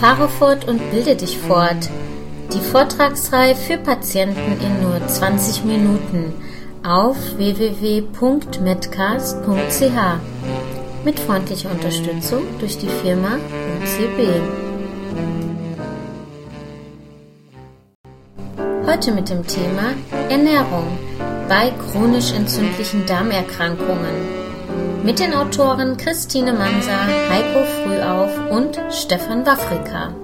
Fahre fort und bilde dich fort. Die Vortragsreihe für Patienten in nur 20 Minuten auf www.medcast.ch mit freundlicher Unterstützung durch die Firma UCB. Heute mit dem Thema Ernährung bei chronisch entzündlichen Darmerkrankungen mit den Autoren Christine Manser, Heiko Frühauf und Stefan Wafrika.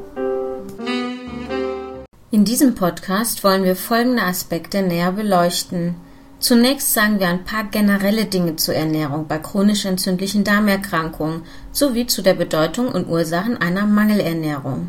In diesem Podcast wollen wir folgende Aspekte näher beleuchten. Zunächst sagen wir ein paar generelle Dinge zur Ernährung bei chronisch entzündlichen Darmerkrankungen sowie zu der Bedeutung und Ursachen einer Mangelernährung.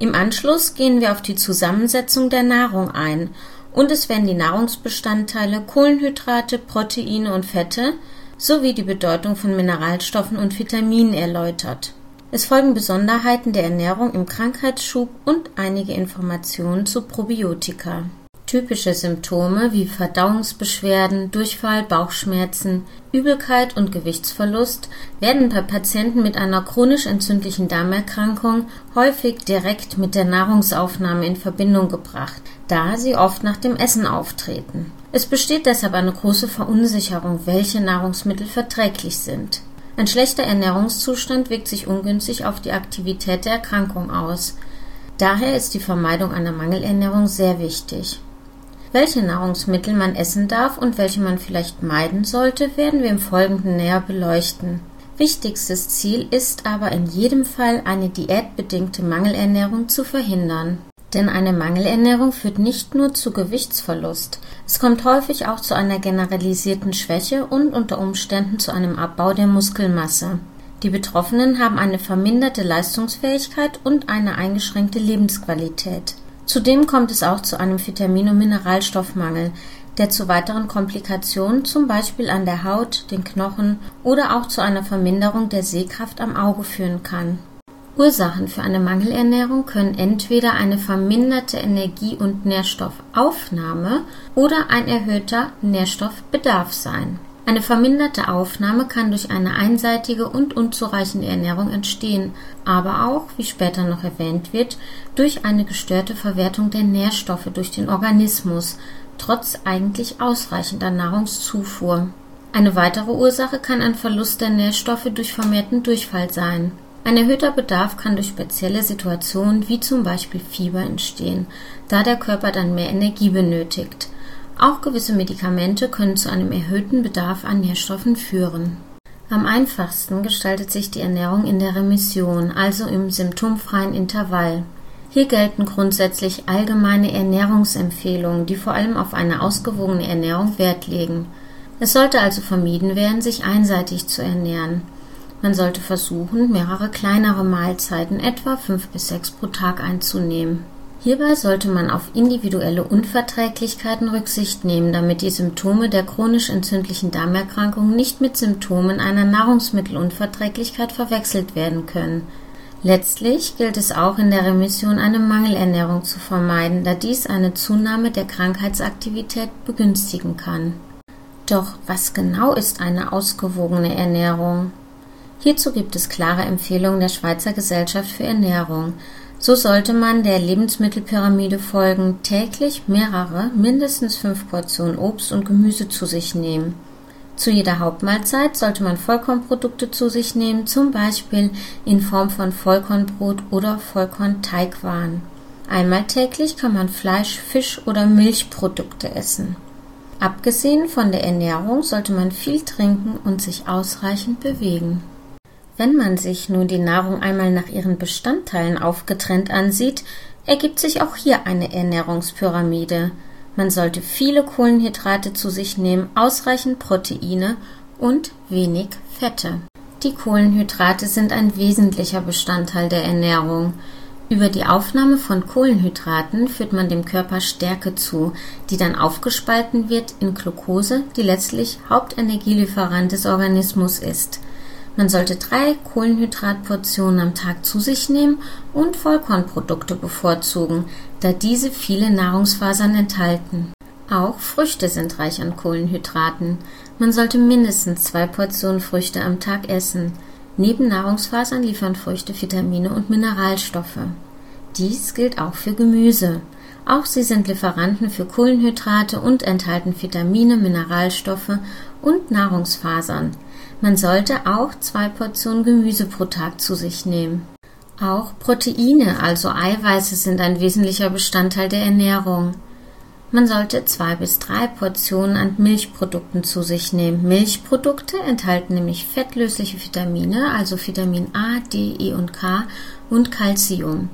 Im Anschluss gehen wir auf die Zusammensetzung der Nahrung ein und es werden die Nahrungsbestandteile Kohlenhydrate, Proteine und Fette sowie die Bedeutung von Mineralstoffen und Vitaminen erläutert. Es folgen Besonderheiten der Ernährung im Krankheitsschub und einige Informationen zu Probiotika. Typische Symptome wie Verdauungsbeschwerden, Durchfall, Bauchschmerzen, Übelkeit und Gewichtsverlust werden bei Patienten mit einer chronisch entzündlichen Darmerkrankung häufig direkt mit der Nahrungsaufnahme in Verbindung gebracht, da sie oft nach dem Essen auftreten. Es besteht deshalb eine große Verunsicherung, welche Nahrungsmittel verträglich sind. Ein schlechter Ernährungszustand wirkt sich ungünstig auf die Aktivität der Erkrankung aus. Daher ist die Vermeidung einer Mangelernährung sehr wichtig. Welche Nahrungsmittel man essen darf und welche man vielleicht meiden sollte, werden wir im Folgenden näher beleuchten. Wichtigstes Ziel ist aber in jedem Fall eine diätbedingte Mangelernährung zu verhindern. Denn eine Mangelernährung führt nicht nur zu Gewichtsverlust, es kommt häufig auch zu einer generalisierten Schwäche und unter Umständen zu einem Abbau der Muskelmasse. Die Betroffenen haben eine verminderte Leistungsfähigkeit und eine eingeschränkte Lebensqualität. Zudem kommt es auch zu einem Vitamin- und Mineralstoffmangel, der zu weiteren Komplikationen, zum Beispiel an der Haut, den Knochen oder auch zu einer Verminderung der Sehkraft am Auge führen kann Ursachen für eine Mangelernährung können entweder eine verminderte Energie- und Nährstoffaufnahme oder ein erhöhter Nährstoffbedarf sein. Eine verminderte Aufnahme kann durch eine einseitige und unzureichende Ernährung entstehen, aber auch, wie später noch erwähnt wird, durch eine gestörte Verwertung der Nährstoffe durch den Organismus, trotz eigentlich ausreichender Nahrungszufuhr. Eine weitere Ursache kann ein Verlust der Nährstoffe durch vermehrten Durchfall sein ein erhöhter Bedarf kann durch spezielle Situationen wie zum Beispiel Fieber entstehen, da der Körper dann mehr Energie benötigt. Auch gewisse Medikamente können zu einem erhöhten Bedarf an Nährstoffen führen. Am einfachsten gestaltet sich die Ernährung in der Remission, also im symptomfreien Intervall. Hier gelten grundsätzlich allgemeine Ernährungsempfehlungen, die vor allem auf eine ausgewogene Ernährung Wert legen. Es sollte also vermieden werden, sich einseitig zu ernähren. Man sollte versuchen, mehrere kleinere Mahlzeiten, etwa fünf bis sechs pro Tag einzunehmen. Hierbei sollte man auf individuelle Unverträglichkeiten Rücksicht nehmen, damit die Symptome der chronisch entzündlichen Darmerkrankung nicht mit Symptomen einer Nahrungsmittelunverträglichkeit verwechselt werden können. Letztlich gilt es auch in der Remission eine Mangelernährung zu vermeiden, da dies eine Zunahme der Krankheitsaktivität begünstigen kann. Doch was genau ist eine ausgewogene Ernährung? Hierzu gibt es klare Empfehlungen der Schweizer Gesellschaft für Ernährung. So sollte man der Lebensmittelpyramide folgen, täglich mehrere, mindestens fünf Portionen Obst und Gemüse zu sich nehmen. Zu jeder Hauptmahlzeit sollte man Vollkornprodukte zu sich nehmen, zum Beispiel in Form von Vollkornbrot oder Vollkornteigwaren. Einmal täglich kann man Fleisch, Fisch oder Milchprodukte essen. Abgesehen von der Ernährung sollte man viel trinken und sich ausreichend bewegen. Wenn man sich nun die Nahrung einmal nach ihren Bestandteilen aufgetrennt ansieht, ergibt sich auch hier eine Ernährungspyramide. Man sollte viele Kohlenhydrate zu sich nehmen, ausreichend Proteine und wenig Fette. Die Kohlenhydrate sind ein wesentlicher Bestandteil der Ernährung. Über die Aufnahme von Kohlenhydraten führt man dem Körper Stärke zu, die dann aufgespalten wird in Glucose, die letztlich Hauptenergielieferant des Organismus ist. Man sollte drei Kohlenhydratportionen am Tag zu sich nehmen und Vollkornprodukte bevorzugen, da diese viele Nahrungsfasern enthalten. Auch Früchte sind reich an Kohlenhydraten. Man sollte mindestens zwei Portionen Früchte am Tag essen. Neben Nahrungsfasern liefern Früchte Vitamine und Mineralstoffe. Dies gilt auch für Gemüse. Auch sie sind Lieferanten für Kohlenhydrate und enthalten Vitamine, Mineralstoffe und Nahrungsfasern. Man sollte auch zwei Portionen Gemüse pro Tag zu sich nehmen. Auch Proteine, also Eiweiße, sind ein wesentlicher Bestandteil der Ernährung. Man sollte zwei bis drei Portionen an Milchprodukten zu sich nehmen. Milchprodukte enthalten nämlich fettlösliche Vitamine, also Vitamin A, D, E und K und Calcium.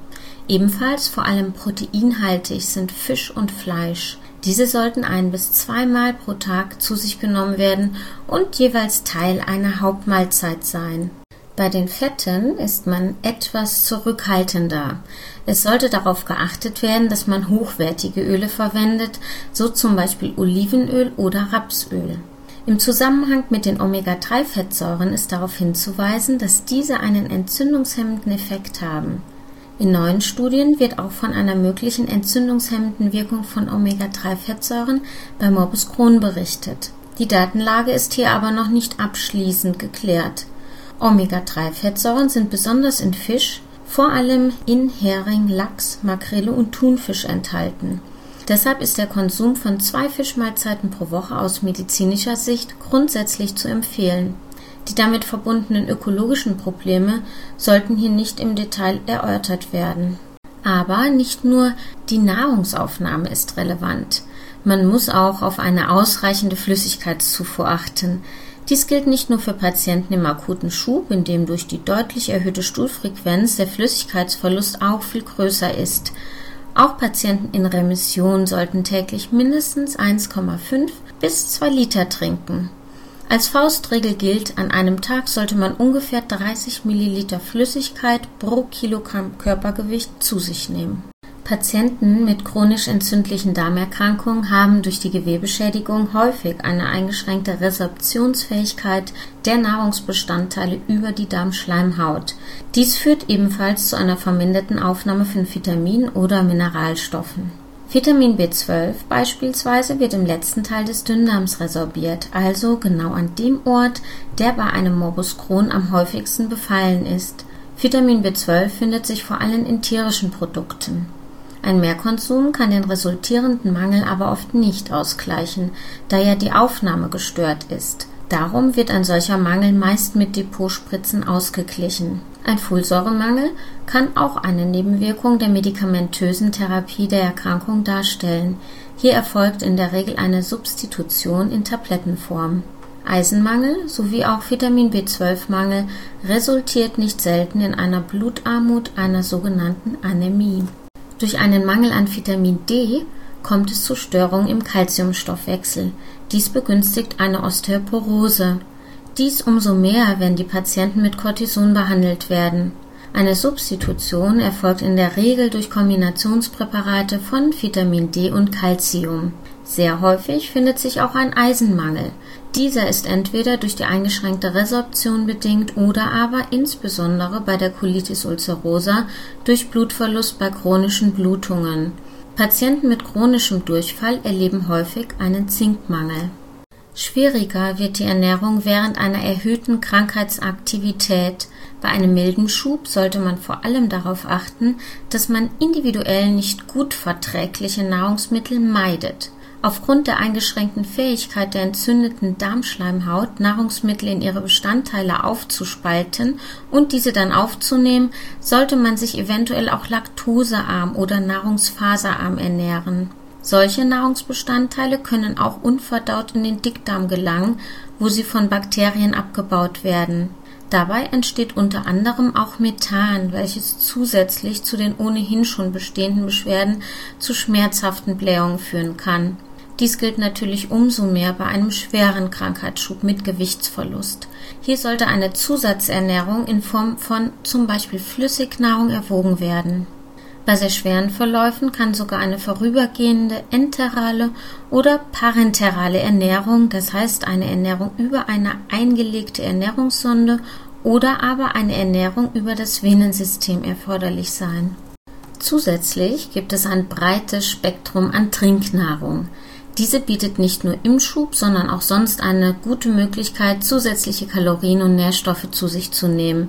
Ebenfalls vor allem proteinhaltig sind Fisch und Fleisch. Diese sollten ein bis zweimal pro Tag zu sich genommen werden und jeweils Teil einer Hauptmahlzeit sein. Bei den Fetten ist man etwas zurückhaltender. Es sollte darauf geachtet werden, dass man hochwertige Öle verwendet, so zum Beispiel Olivenöl oder Rapsöl. Im Zusammenhang mit den Omega-3-Fettsäuren ist darauf hinzuweisen, dass diese einen entzündungshemmenden Effekt haben. In neuen Studien wird auch von einer möglichen entzündungshemmenden Wirkung von Omega-3-Fettsäuren bei Morbus Crohn berichtet. Die Datenlage ist hier aber noch nicht abschließend geklärt. Omega-3-Fettsäuren sind besonders in Fisch, vor allem in Hering, Lachs, Makrele und Thunfisch enthalten. Deshalb ist der Konsum von zwei Fischmahlzeiten pro Woche aus medizinischer Sicht grundsätzlich zu empfehlen. Die damit verbundenen ökologischen Probleme sollten hier nicht im Detail erörtert werden. Aber nicht nur die Nahrungsaufnahme ist relevant. Man muss auch auf eine ausreichende Flüssigkeitszufuhr achten. Dies gilt nicht nur für Patienten im akuten Schub, in dem durch die deutlich erhöhte Stuhlfrequenz der Flüssigkeitsverlust auch viel größer ist. Auch Patienten in Remission sollten täglich mindestens 1,5 bis 2 Liter trinken. Als Faustregel gilt, an einem Tag sollte man ungefähr 30 Milliliter Flüssigkeit pro Kilogramm Körpergewicht zu sich nehmen. Patienten mit chronisch entzündlichen Darmerkrankungen haben durch die Gewebeschädigung häufig eine eingeschränkte Resorptionsfähigkeit der Nahrungsbestandteile über die Darmschleimhaut. Dies führt ebenfalls zu einer verminderten Aufnahme von Vitaminen oder Mineralstoffen. Vitamin B12 beispielsweise wird im letzten Teil des Dünndarms resorbiert, also genau an dem Ort, der bei einem Morbus Crohn am häufigsten befallen ist. Vitamin B12 findet sich vor allem in tierischen Produkten. Ein Mehrkonsum kann den resultierenden Mangel aber oft nicht ausgleichen, da ja die Aufnahme gestört ist. Darum wird ein solcher Mangel meist mit Depotspritzen ausgeglichen. Ein Folsäuremangel kann auch eine Nebenwirkung der medikamentösen Therapie der Erkrankung darstellen. Hier erfolgt in der Regel eine Substitution in Tablettenform. Eisenmangel sowie auch Vitamin B12-Mangel resultiert nicht selten in einer Blutarmut, einer sogenannten Anämie. Durch einen Mangel an Vitamin D kommt es zu Störungen im Calciumstoffwechsel. Dies begünstigt eine Osteoporose. Dies umso mehr, wenn die Patienten mit Cortison behandelt werden. Eine Substitution erfolgt in der Regel durch Kombinationspräparate von Vitamin D und Calcium. Sehr häufig findet sich auch ein Eisenmangel. Dieser ist entweder durch die eingeschränkte Resorption bedingt oder aber insbesondere bei der Colitis ulcerosa durch Blutverlust bei chronischen Blutungen. Patienten mit chronischem Durchfall erleben häufig einen Zinkmangel. Schwieriger wird die Ernährung während einer erhöhten Krankheitsaktivität. Bei einem milden Schub sollte man vor allem darauf achten, dass man individuell nicht gut verträgliche Nahrungsmittel meidet. Aufgrund der eingeschränkten Fähigkeit der entzündeten Darmschleimhaut, Nahrungsmittel in ihre Bestandteile aufzuspalten und diese dann aufzunehmen, sollte man sich eventuell auch laktosearm oder nahrungsfaserarm ernähren. Solche Nahrungsbestandteile können auch unverdaut in den Dickdarm gelangen, wo sie von Bakterien abgebaut werden. Dabei entsteht unter anderem auch Methan, welches zusätzlich zu den ohnehin schon bestehenden Beschwerden zu schmerzhaften Blähungen führen kann. Dies gilt natürlich umso mehr bei einem schweren Krankheitsschub mit Gewichtsverlust. Hier sollte eine Zusatzernährung in Form von zum Beispiel Flüssignahrung erwogen werden. Bei sehr schweren Verläufen kann sogar eine vorübergehende enterale oder parenterale Ernährung, das heißt eine Ernährung über eine eingelegte Ernährungssonde oder aber eine Ernährung über das Venensystem erforderlich sein. Zusätzlich gibt es ein breites Spektrum an Trinknahrung. Diese bietet nicht nur im Schub, sondern auch sonst eine gute Möglichkeit, zusätzliche Kalorien und Nährstoffe zu sich zu nehmen.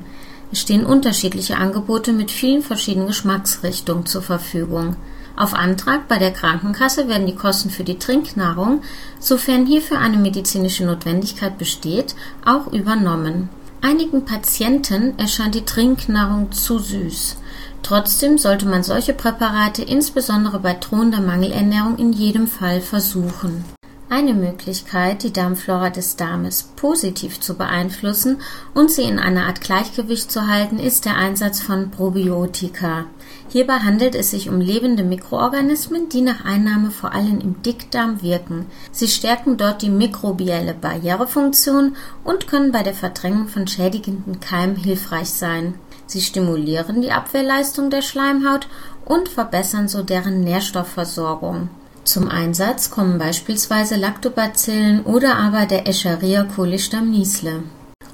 Es stehen unterschiedliche Angebote mit vielen verschiedenen Geschmacksrichtungen zur Verfügung. Auf Antrag bei der Krankenkasse werden die Kosten für die Trinknahrung, sofern hierfür eine medizinische Notwendigkeit besteht, auch übernommen. Einigen Patienten erscheint die Trinknahrung zu süß. Trotzdem sollte man solche Präparate insbesondere bei drohender Mangelernährung in jedem Fall versuchen. Eine Möglichkeit, die Darmflora des Darmes positiv zu beeinflussen und sie in einer Art Gleichgewicht zu halten, ist der Einsatz von Probiotika. Hierbei handelt es sich um lebende Mikroorganismen, die nach Einnahme vor allem im Dickdarm wirken. Sie stärken dort die mikrobielle Barrierefunktion und können bei der Verdrängung von schädigenden Keimen hilfreich sein. Sie stimulieren die Abwehrleistung der Schleimhaut und verbessern so deren Nährstoffversorgung. Zum Einsatz kommen beispielsweise Lactobacillen oder aber der Escherichia coli Stammniesle.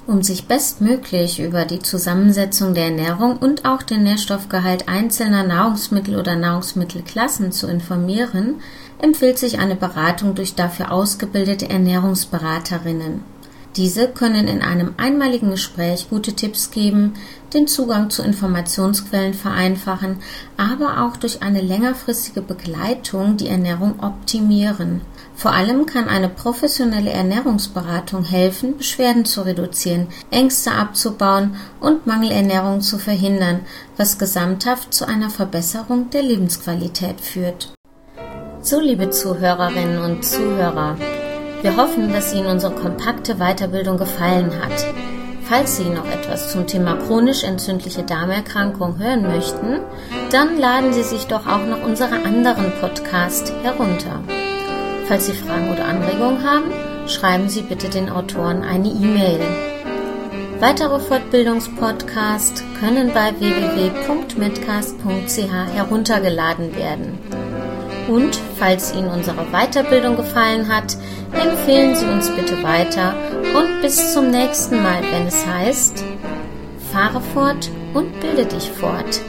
Um sich bestmöglich über die Zusammensetzung der Ernährung und auch den Nährstoffgehalt einzelner Nahrungsmittel oder Nahrungsmittelklassen zu informieren, empfiehlt sich eine Beratung durch dafür ausgebildete Ernährungsberaterinnen. Diese können in einem einmaligen Gespräch gute Tipps geben, den Zugang zu Informationsquellen vereinfachen, aber auch durch eine längerfristige Begleitung die Ernährung optimieren. Vor allem kann eine professionelle Ernährungsberatung helfen, Beschwerden zu reduzieren, Ängste abzubauen und Mangelernährung zu verhindern, was gesamthaft zu einer Verbesserung der Lebensqualität führt. So, liebe Zuhörerinnen und Zuhörer, wir hoffen, dass Ihnen unsere kompakte Weiterbildung gefallen hat. Falls Sie noch etwas zum Thema chronisch entzündliche Darmerkrankung hören möchten, dann laden Sie sich doch auch noch unsere anderen Podcast herunter. Falls Sie Fragen oder Anregungen haben, schreiben Sie bitte den Autoren eine E-Mail. Weitere Fortbildungspodcasts können bei www.medcast.ch heruntergeladen werden. Und falls Ihnen unsere Weiterbildung gefallen hat, empfehlen Sie uns bitte weiter und bis zum nächsten Mal, wenn es heißt, fahre fort und bilde dich fort.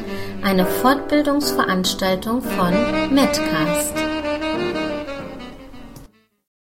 Eine Fortbildungsveranstaltung von Medcast.